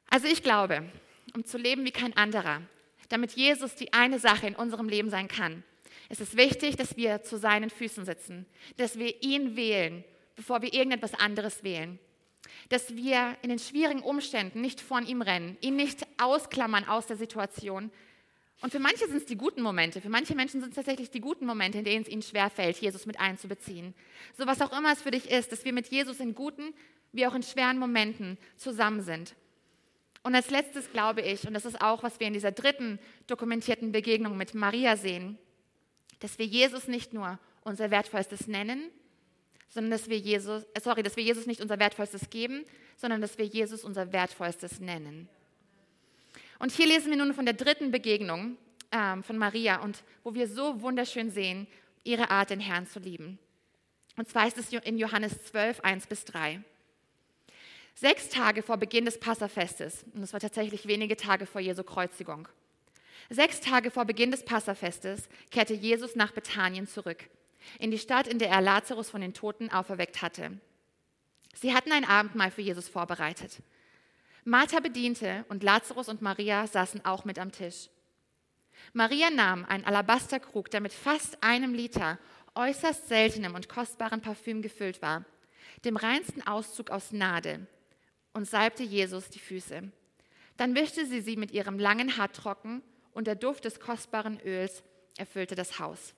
Also ich glaube, um zu leben wie kein anderer, damit Jesus die eine Sache in unserem Leben sein kann, ist es wichtig, dass wir zu seinen Füßen sitzen, dass wir ihn wählen, bevor wir irgendetwas anderes wählen. Dass wir in den schwierigen Umständen nicht von ihm rennen, ihn nicht ausklammern aus der Situation, Und für manche sind es die guten Momente, für manche Menschen sind es tatsächlich die guten Momente, in denen es ihnen schwerfällt, Jesus mit einzubeziehen. So was auch immer es für dich ist, dass wir mit Jesus in guten wie auch in schweren Momenten zusammen sind. Und als letztes glaube ich, und das ist auch, was wir in dieser dritten dokumentierten Begegnung mit Maria sehen, dass wir Jesus nicht nur unser Wertvollstes nennen, sondern dass wir Jesus, äh, sorry, dass wir Jesus nicht unser Wertvollstes geben, sondern dass wir Jesus unser Wertvollstes nennen. Und hier lesen wir nun von der dritten Begegnung ähm, von Maria und wo wir so wunderschön sehen, ihre Art, den Herrn zu lieben. Und zwar ist es in Johannes 12, 1 bis 3. Sechs Tage vor Beginn des Passafestes, und das war tatsächlich wenige Tage vor Jesu Kreuzigung, sechs Tage vor Beginn des Passafestes kehrte Jesus nach Bethanien zurück, in die Stadt, in der er Lazarus von den Toten auferweckt hatte. Sie hatten ein Abendmahl für Jesus vorbereitet. Martha bediente und Lazarus und Maria saßen auch mit am Tisch. Maria nahm einen Alabasterkrug, der mit fast einem Liter äußerst seltenem und kostbaren Parfüm gefüllt war, dem reinsten Auszug aus Nade, und salbte Jesus die Füße. Dann wischte sie sie mit ihrem langen Haar trocken, und der Duft des kostbaren Öls erfüllte das Haus.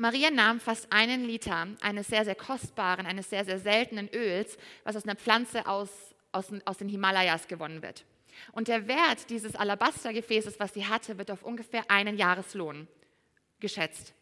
Maria nahm fast einen Liter eines sehr, sehr kostbaren, eines sehr, sehr seltenen Öls, was aus einer Pflanze aus aus, aus den Himalayas gewonnen wird. Und der Wert dieses Alabastergefäßes, was sie hatte, wird auf ungefähr einen Jahreslohn geschätzt.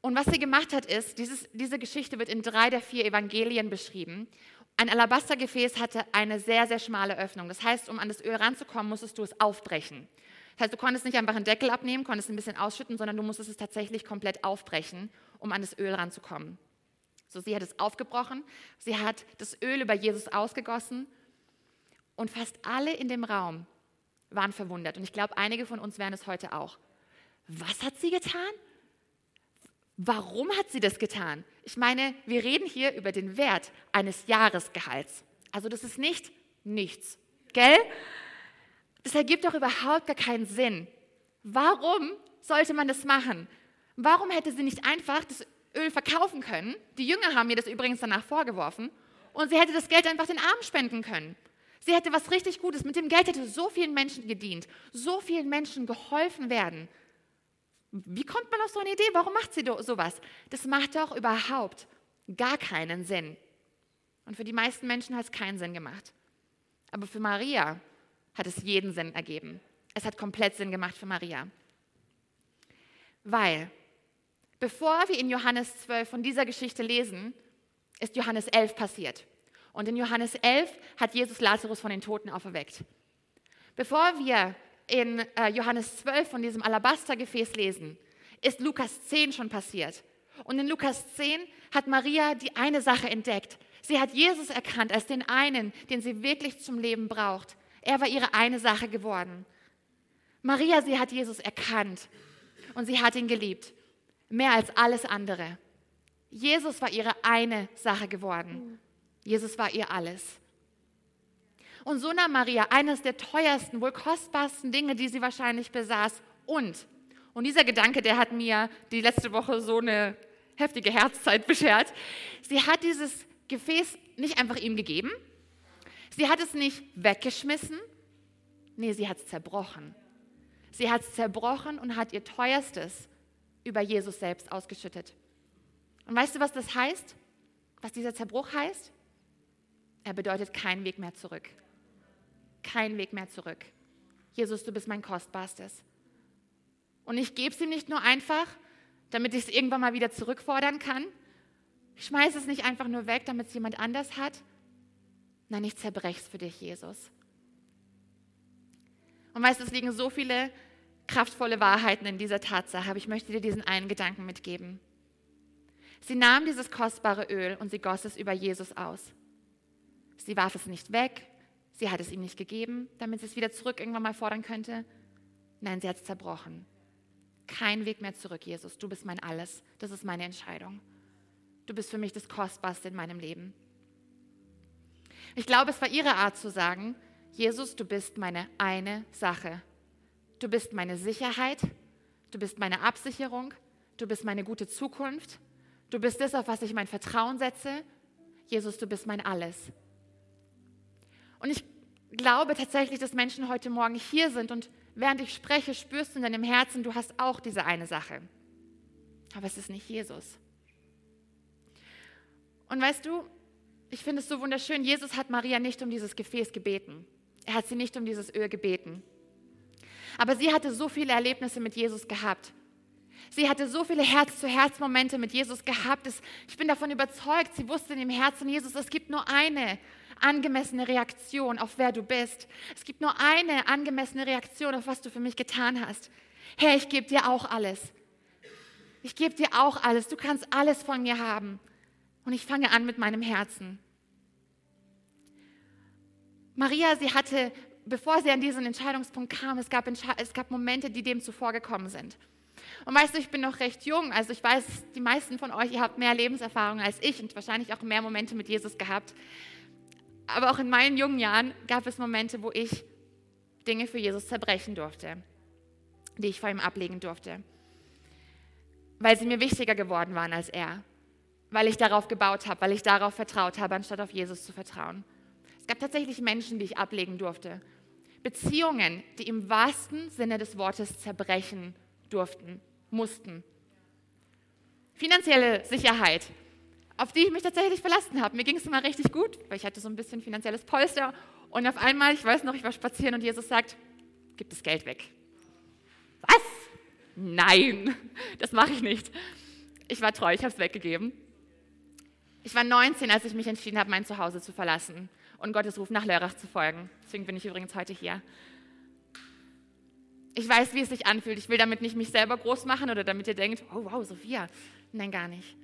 Und was sie gemacht hat, ist, dieses, diese Geschichte wird in drei der vier Evangelien beschrieben. Ein Alabastergefäß hatte eine sehr, sehr schmale Öffnung. Das heißt, um an das Öl ranzukommen, musstest du es aufbrechen. Das heißt, du konntest nicht einfach einen Deckel abnehmen, konntest ein bisschen ausschütten, sondern du musstest es tatsächlich komplett aufbrechen, um an das Öl ranzukommen. So, sie hat es aufgebrochen, sie hat das Öl über Jesus ausgegossen und fast alle in dem Raum waren verwundert. Und ich glaube, einige von uns wären es heute auch. Was hat sie getan? Warum hat sie das getan? Ich meine, wir reden hier über den Wert eines Jahresgehalts. Also das ist nicht nichts, gell? Das ergibt doch überhaupt gar keinen Sinn. Warum sollte man das machen? Warum hätte sie nicht einfach das Öl verkaufen können. Die Jünger haben mir das übrigens danach vorgeworfen. Und sie hätte das Geld einfach den Armen spenden können. Sie hätte was richtig Gutes. Mit dem Geld hätte so vielen Menschen gedient, so vielen Menschen geholfen werden. Wie kommt man auf so eine Idee? Warum macht sie sowas? Das macht doch überhaupt gar keinen Sinn. Und für die meisten Menschen hat es keinen Sinn gemacht. Aber für Maria hat es jeden Sinn ergeben. Es hat komplett Sinn gemacht für Maria. Weil Bevor wir in Johannes 12 von dieser Geschichte lesen, ist Johannes 11 passiert. Und in Johannes 11 hat Jesus Lazarus von den Toten auferweckt. Bevor wir in äh, Johannes 12 von diesem Alabastergefäß lesen, ist Lukas 10 schon passiert. Und in Lukas 10 hat Maria die eine Sache entdeckt. Sie hat Jesus erkannt als den einen, den sie wirklich zum Leben braucht. Er war ihre eine Sache geworden. Maria, sie hat Jesus erkannt und sie hat ihn geliebt mehr als alles andere. Jesus war ihre eine Sache geworden. Jesus war ihr alles. Und so nahm Maria eines der teuersten, wohl kostbarsten Dinge, die sie wahrscheinlich besaß. Und, und dieser Gedanke, der hat mir die letzte Woche so eine heftige Herzzeit beschert. Sie hat dieses Gefäß nicht einfach ihm gegeben. Sie hat es nicht weggeschmissen. Nee, sie hat es zerbrochen. Sie hat es zerbrochen und hat ihr teuerstes, über Jesus selbst ausgeschüttet. Und weißt du, was das heißt? Was dieser Zerbruch heißt? Er bedeutet keinen Weg mehr zurück. Kein Weg mehr zurück. Jesus, du bist mein Kostbarstes. Und ich gebe es ihm nicht nur einfach, damit ich es irgendwann mal wieder zurückfordern kann. Ich schmeiße es nicht einfach nur weg, damit es jemand anders hat. Nein, ich zerbreche es für dich, Jesus. Und weißt du, es liegen so viele kraftvolle Wahrheiten in dieser Tatsache, aber ich möchte dir diesen einen Gedanken mitgeben. Sie nahm dieses kostbare Öl und sie goss es über Jesus aus. Sie warf es nicht weg, sie hat es ihm nicht gegeben, damit sie es wieder zurück irgendwann mal fordern könnte. Nein, sie hat es zerbrochen. Kein Weg mehr zurück, Jesus. Du bist mein Alles. Das ist meine Entscheidung. Du bist für mich das Kostbarste in meinem Leben. Ich glaube, es war ihre Art zu sagen, Jesus, du bist meine eine Sache Du bist meine Sicherheit, du bist meine Absicherung, du bist meine gute Zukunft, du bist das, auf was ich mein Vertrauen setze. Jesus, du bist mein Alles. Und ich glaube tatsächlich, dass Menschen heute Morgen hier sind und während ich spreche, spürst du in deinem Herzen, du hast auch diese eine Sache. Aber es ist nicht Jesus. Und weißt du, ich finde es so wunderschön, Jesus hat Maria nicht um dieses Gefäß gebeten. Er hat sie nicht um dieses Öl gebeten. Aber sie hatte so viele Erlebnisse mit Jesus gehabt. Sie hatte so viele Herz-zu-Herz-Momente mit Jesus gehabt. Ich bin davon überzeugt, sie wusste in dem Herzen Jesus, es gibt nur eine angemessene Reaktion auf wer du bist. Es gibt nur eine angemessene Reaktion auf was du für mich getan hast. Herr, ich gebe dir auch alles. Ich gebe dir auch alles. Du kannst alles von mir haben. Und ich fange an mit meinem Herzen. Maria, sie hatte, bevor sie an diesen Entscheidungspunkt kam, es gab, es gab Momente, die dem zuvor gekommen sind. Und weißt du, ich bin noch recht jung, also ich weiß, die meisten von euch, ihr habt mehr Lebenserfahrung als ich und wahrscheinlich auch mehr Momente mit Jesus gehabt. Aber auch in meinen jungen Jahren gab es Momente, wo ich Dinge für Jesus zerbrechen durfte, die ich vor ihm ablegen durfte, weil sie mir wichtiger geworden waren als er, weil ich darauf gebaut habe, weil ich darauf vertraut habe, anstatt auf Jesus zu vertrauen. Es gab tatsächlich Menschen, die ich ablegen durfte. Beziehungen, die im wahrsten Sinne des Wortes zerbrechen durften, mussten. Finanzielle Sicherheit, auf die ich mich tatsächlich verlassen habe. Mir ging es immer richtig gut, weil ich hatte so ein bisschen finanzielles Polster. Und auf einmal, ich weiß noch, ich war spazieren und Jesus sagt, gib das Geld weg. Was? Nein, das mache ich nicht. Ich war treu, ich habe es weggegeben. Ich war 19, als ich mich entschieden habe, mein Zuhause zu verlassen und Gottes Ruf nach Lörrach zu folgen. Deswegen bin ich übrigens heute hier. Ich weiß, wie es sich anfühlt. Ich will damit nicht mich selber groß machen oder damit ihr denkt, oh wow, Sophia. Nein, gar nicht.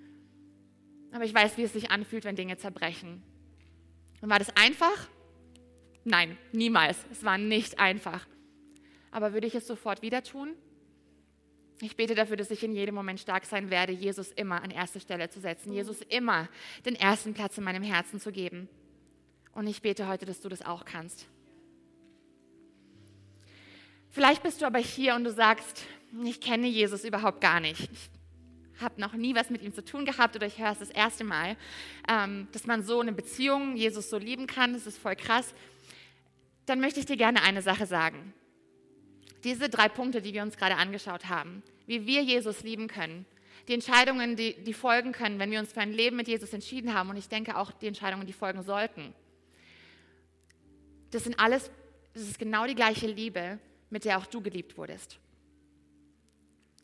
Aber ich weiß, wie es sich anfühlt, wenn Dinge zerbrechen. Und war das einfach? Nein, niemals. Es war nicht einfach. Aber würde ich es sofort wieder tun? Ich bete dafür, dass ich in jedem Moment stark sein werde, Jesus immer an erste Stelle zu setzen, Jesus immer den ersten Platz in meinem Herzen zu geben. Und ich bete heute, dass du das auch kannst. Vielleicht bist du aber hier und du sagst, ich kenne Jesus überhaupt gar nicht. Ich habe noch nie was mit ihm zu tun gehabt oder ich höre es das erste Mal, ähm, dass man so eine Beziehung Jesus so lieben kann. Das ist voll krass. Dann möchte ich dir gerne eine Sache sagen. Diese drei Punkte, die wir uns gerade angeschaut haben, wie wir Jesus lieben können, die Entscheidungen, die, die folgen können, wenn wir uns für ein Leben mit Jesus entschieden haben und ich denke auch die Entscheidungen, die folgen sollten. Das sind alles, das ist genau die gleiche Liebe, mit der auch du geliebt wurdest.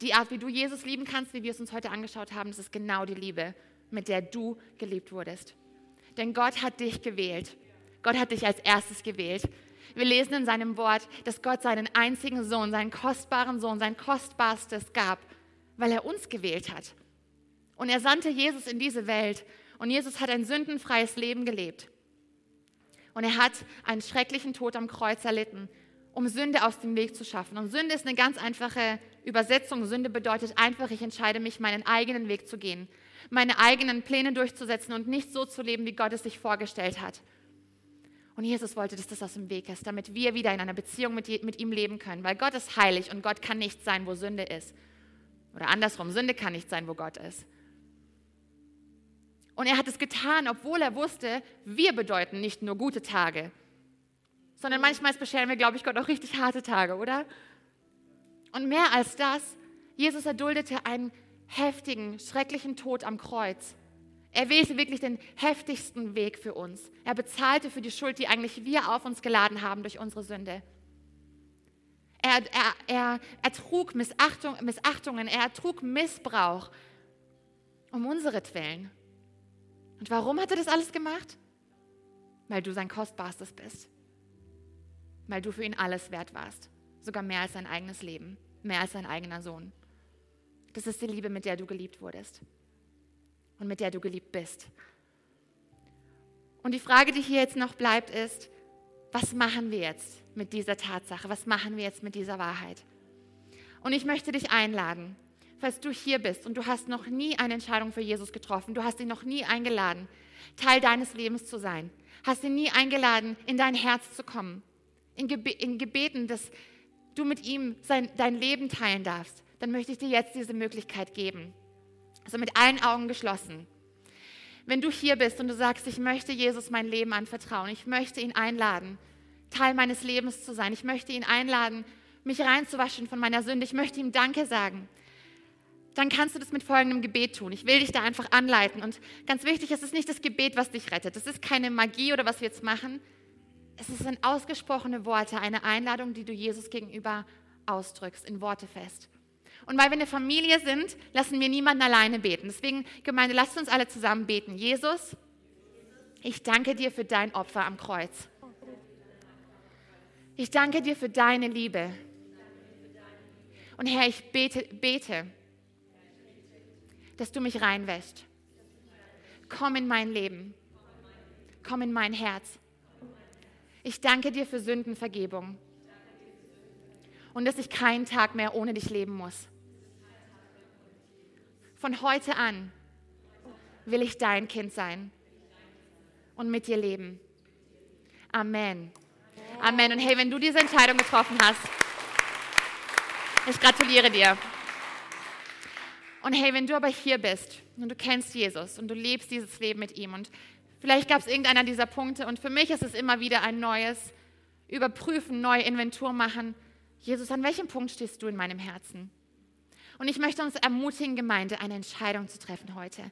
Die Art, wie du Jesus lieben kannst, wie wir es uns heute angeschaut haben, das ist genau die Liebe, mit der du geliebt wurdest. Denn Gott hat dich gewählt. Gott hat dich als erstes gewählt. Wir lesen in seinem Wort, dass Gott seinen einzigen Sohn, seinen kostbaren Sohn, sein kostbarstes gab, weil er uns gewählt hat. Und er sandte Jesus in diese Welt und Jesus hat ein sündenfreies Leben gelebt. Und er hat einen schrecklichen Tod am Kreuz erlitten, um Sünde aus dem Weg zu schaffen. Und Sünde ist eine ganz einfache Übersetzung. Sünde bedeutet einfach, ich entscheide mich, meinen eigenen Weg zu gehen, meine eigenen Pläne durchzusetzen und nicht so zu leben, wie Gott es sich vorgestellt hat. Und Jesus wollte, dass das aus dem Weg ist, damit wir wieder in einer Beziehung mit, mit ihm leben können. Weil Gott ist heilig und Gott kann nicht sein, wo Sünde ist. Oder andersrum, Sünde kann nicht sein, wo Gott ist. Und er hat es getan, obwohl er wusste, wir bedeuten nicht nur gute Tage, sondern manchmal bescheren wir, glaube ich, Gott auch richtig harte Tage, oder? Und mehr als das, Jesus erduldete einen heftigen, schrecklichen Tod am Kreuz. Er wählte wirklich den heftigsten Weg für uns. Er bezahlte für die Schuld, die eigentlich wir auf uns geladen haben durch unsere Sünde. Er, er, er, er Missachtung, Missachtungen, er trug Missbrauch um unsere Twillen. Und warum hat er das alles gemacht? Weil du sein Kostbarstes bist weil du für ihn alles wert warst, sogar mehr als sein eigenes Leben, mehr als sein eigener Sohn. Das ist die Liebe, mit der du geliebt wurdest und mit der du geliebt bist. Und die Frage, die hier jetzt noch bleibt, ist, was machen wir jetzt mit dieser Tatsache? Was machen wir jetzt mit dieser Wahrheit? Und ich möchte dich einladen, falls du hier bist und du hast noch nie eine Entscheidung für Jesus getroffen, du hast ihn noch nie eingeladen, Teil deines Lebens zu sein, hast ihn nie eingeladen, in dein Herz zu kommen, in, Gebe in Gebeten, dass du mit ihm sein, dein Leben teilen darfst, dann möchte ich dir jetzt diese Möglichkeit geben. Also mit allen Augen geschlossen. Wenn du hier bist und du sagst, ich möchte Jesus mein Leben anvertrauen, ich möchte ihn einladen, Teil meines Lebens zu sein. Ich möchte ihn einladen, mich reinzuwaschen von meiner Sünde. Ich möchte ihm Danke sagen. Dann kannst du das mit folgendem Gebet tun. Ich will dich da einfach anleiten. Und ganz wichtig, es ist nicht das Gebet, was dich rettet. Es ist keine Magie oder was wir jetzt machen. Es sind ausgesprochene Worte, eine Einladung, die du Jesus gegenüber ausdrückst, in Worte fest. Und weil wir eine Familie sind, lassen wir niemanden alleine beten. Deswegen, Gemeinde, lasst uns alle zusammen beten. Jesus, ich danke dir für dein Opfer am Kreuz. Ich danke dir für deine Liebe. Und Herr, ich bete, bete, dass du mich reinwäscht. Komm in mein Leben. Komm in mein Herz. Ich danke dir für Sündenvergebung. Und dass ich keinen Tag mehr ohne dich leben muss. Von heute an will ich dein Kind sein und mit dir leben. Amen. Amen. Und hey, wenn du diese Entscheidung getroffen hast, ich gratuliere dir. Und hey, wenn du aber hier bist und du kennst Jesus und du lebst dieses Leben mit ihm und vielleicht gab es irgendeiner dieser Punkte und für mich ist es immer wieder ein neues Überprüfen, neue Inventur machen. Jesus, an welchem Punkt stehst du in meinem Herzen? Und ich möchte uns ermutigen, Gemeinde, eine Entscheidung zu treffen heute.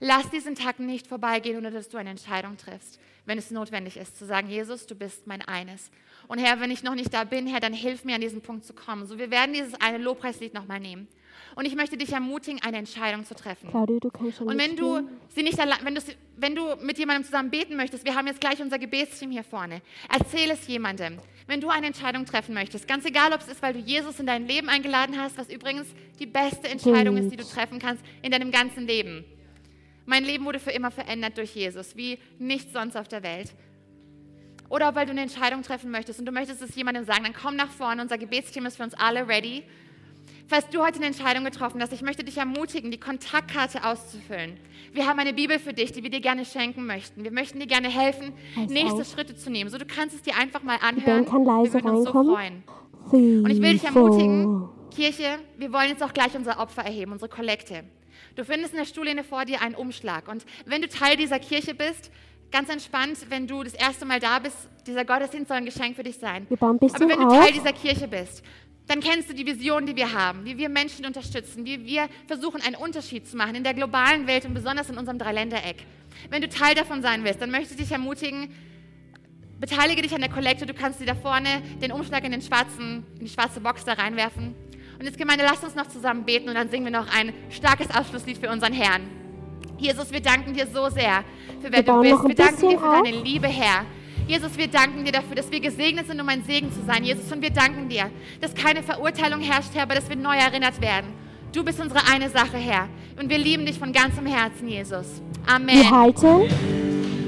Lass diesen Tag nicht vorbeigehen, ohne dass du eine Entscheidung triffst, wenn es notwendig ist, zu sagen, Jesus, du bist mein eines. Und Herr, wenn ich noch nicht da bin, Herr, dann hilf mir, an diesen Punkt zu kommen. So, wir werden dieses eine Lobpreislied nochmal nehmen. Und ich möchte dich ermutigen, eine Entscheidung zu treffen. Claudia, du kannst schon Und wenn du sie nicht allein, wenn du, wenn du mit jemandem zusammen beten möchtest, wir haben jetzt gleich unser Gebetsteam hier vorne. Erzähl es jemandem. Wenn du eine Entscheidung treffen möchtest, ganz egal, ob es ist, weil du Jesus in dein Leben eingeladen hast, was übrigens die beste Entscheidung ist, die du treffen kannst in deinem ganzen Leben. Mein Leben wurde für immer verändert durch Jesus, wie nichts sonst auf der Welt. Oder weil du eine Entscheidung treffen möchtest und du möchtest es jemandem sagen, dann komm nach vorne. Unser Gebetsteam ist für uns alle ready. Falls du heute eine Entscheidung getroffen hast, ich möchte dich ermutigen, die Kontaktkarte auszufüllen. Wir haben eine Bibel für dich, die wir dir gerne schenken möchten. Wir möchten dir gerne helfen, Pass nächste auf. Schritte zu nehmen. So, du kannst es dir einfach mal Die anhören. Band kann leise wir würden uns so freuen. Three, Und ich will dich four. ermutigen, Kirche, wir wollen jetzt auch gleich unser Opfer erheben, unsere Kollekte. Du findest in der Stuhllehne vor dir einen Umschlag. Und wenn du Teil dieser Kirche bist, ganz entspannt, wenn du das erste Mal da bist, dieser Gottesdienst soll ein Geschenk für dich sein. Wir bauen ein bisschen Aber wenn du auf. Teil dieser Kirche bist, dann kennst du die Vision, die wir haben, wie wir Menschen unterstützen, wie wir versuchen, einen Unterschied zu machen in der globalen Welt und besonders in unserem Dreiländereck. Wenn du Teil davon sein willst, dann möchte ich dich ermutigen, beteilige dich an der Kollekte. Du kannst dir da vorne den Umschlag in, den schwarzen, in die schwarze Box da reinwerfen. Und jetzt, Gemeinde, lasst uns noch zusammen beten und dann singen wir noch ein starkes Abschlusslied für unseren Herrn. Jesus, wir danken dir so sehr für wer Wir du bist. Wir danken dir für auf. deine Liebe, Herr. Jesus, wir danken dir dafür, dass wir gesegnet sind, um ein Segen zu sein. Jesus, und wir danken dir, dass keine Verurteilung herrscht, Herr, aber dass wir neu erinnert werden. Du bist unsere eine Sache, Herr. Und wir lieben dich von ganzem Herzen, Jesus. Amen. Wir halten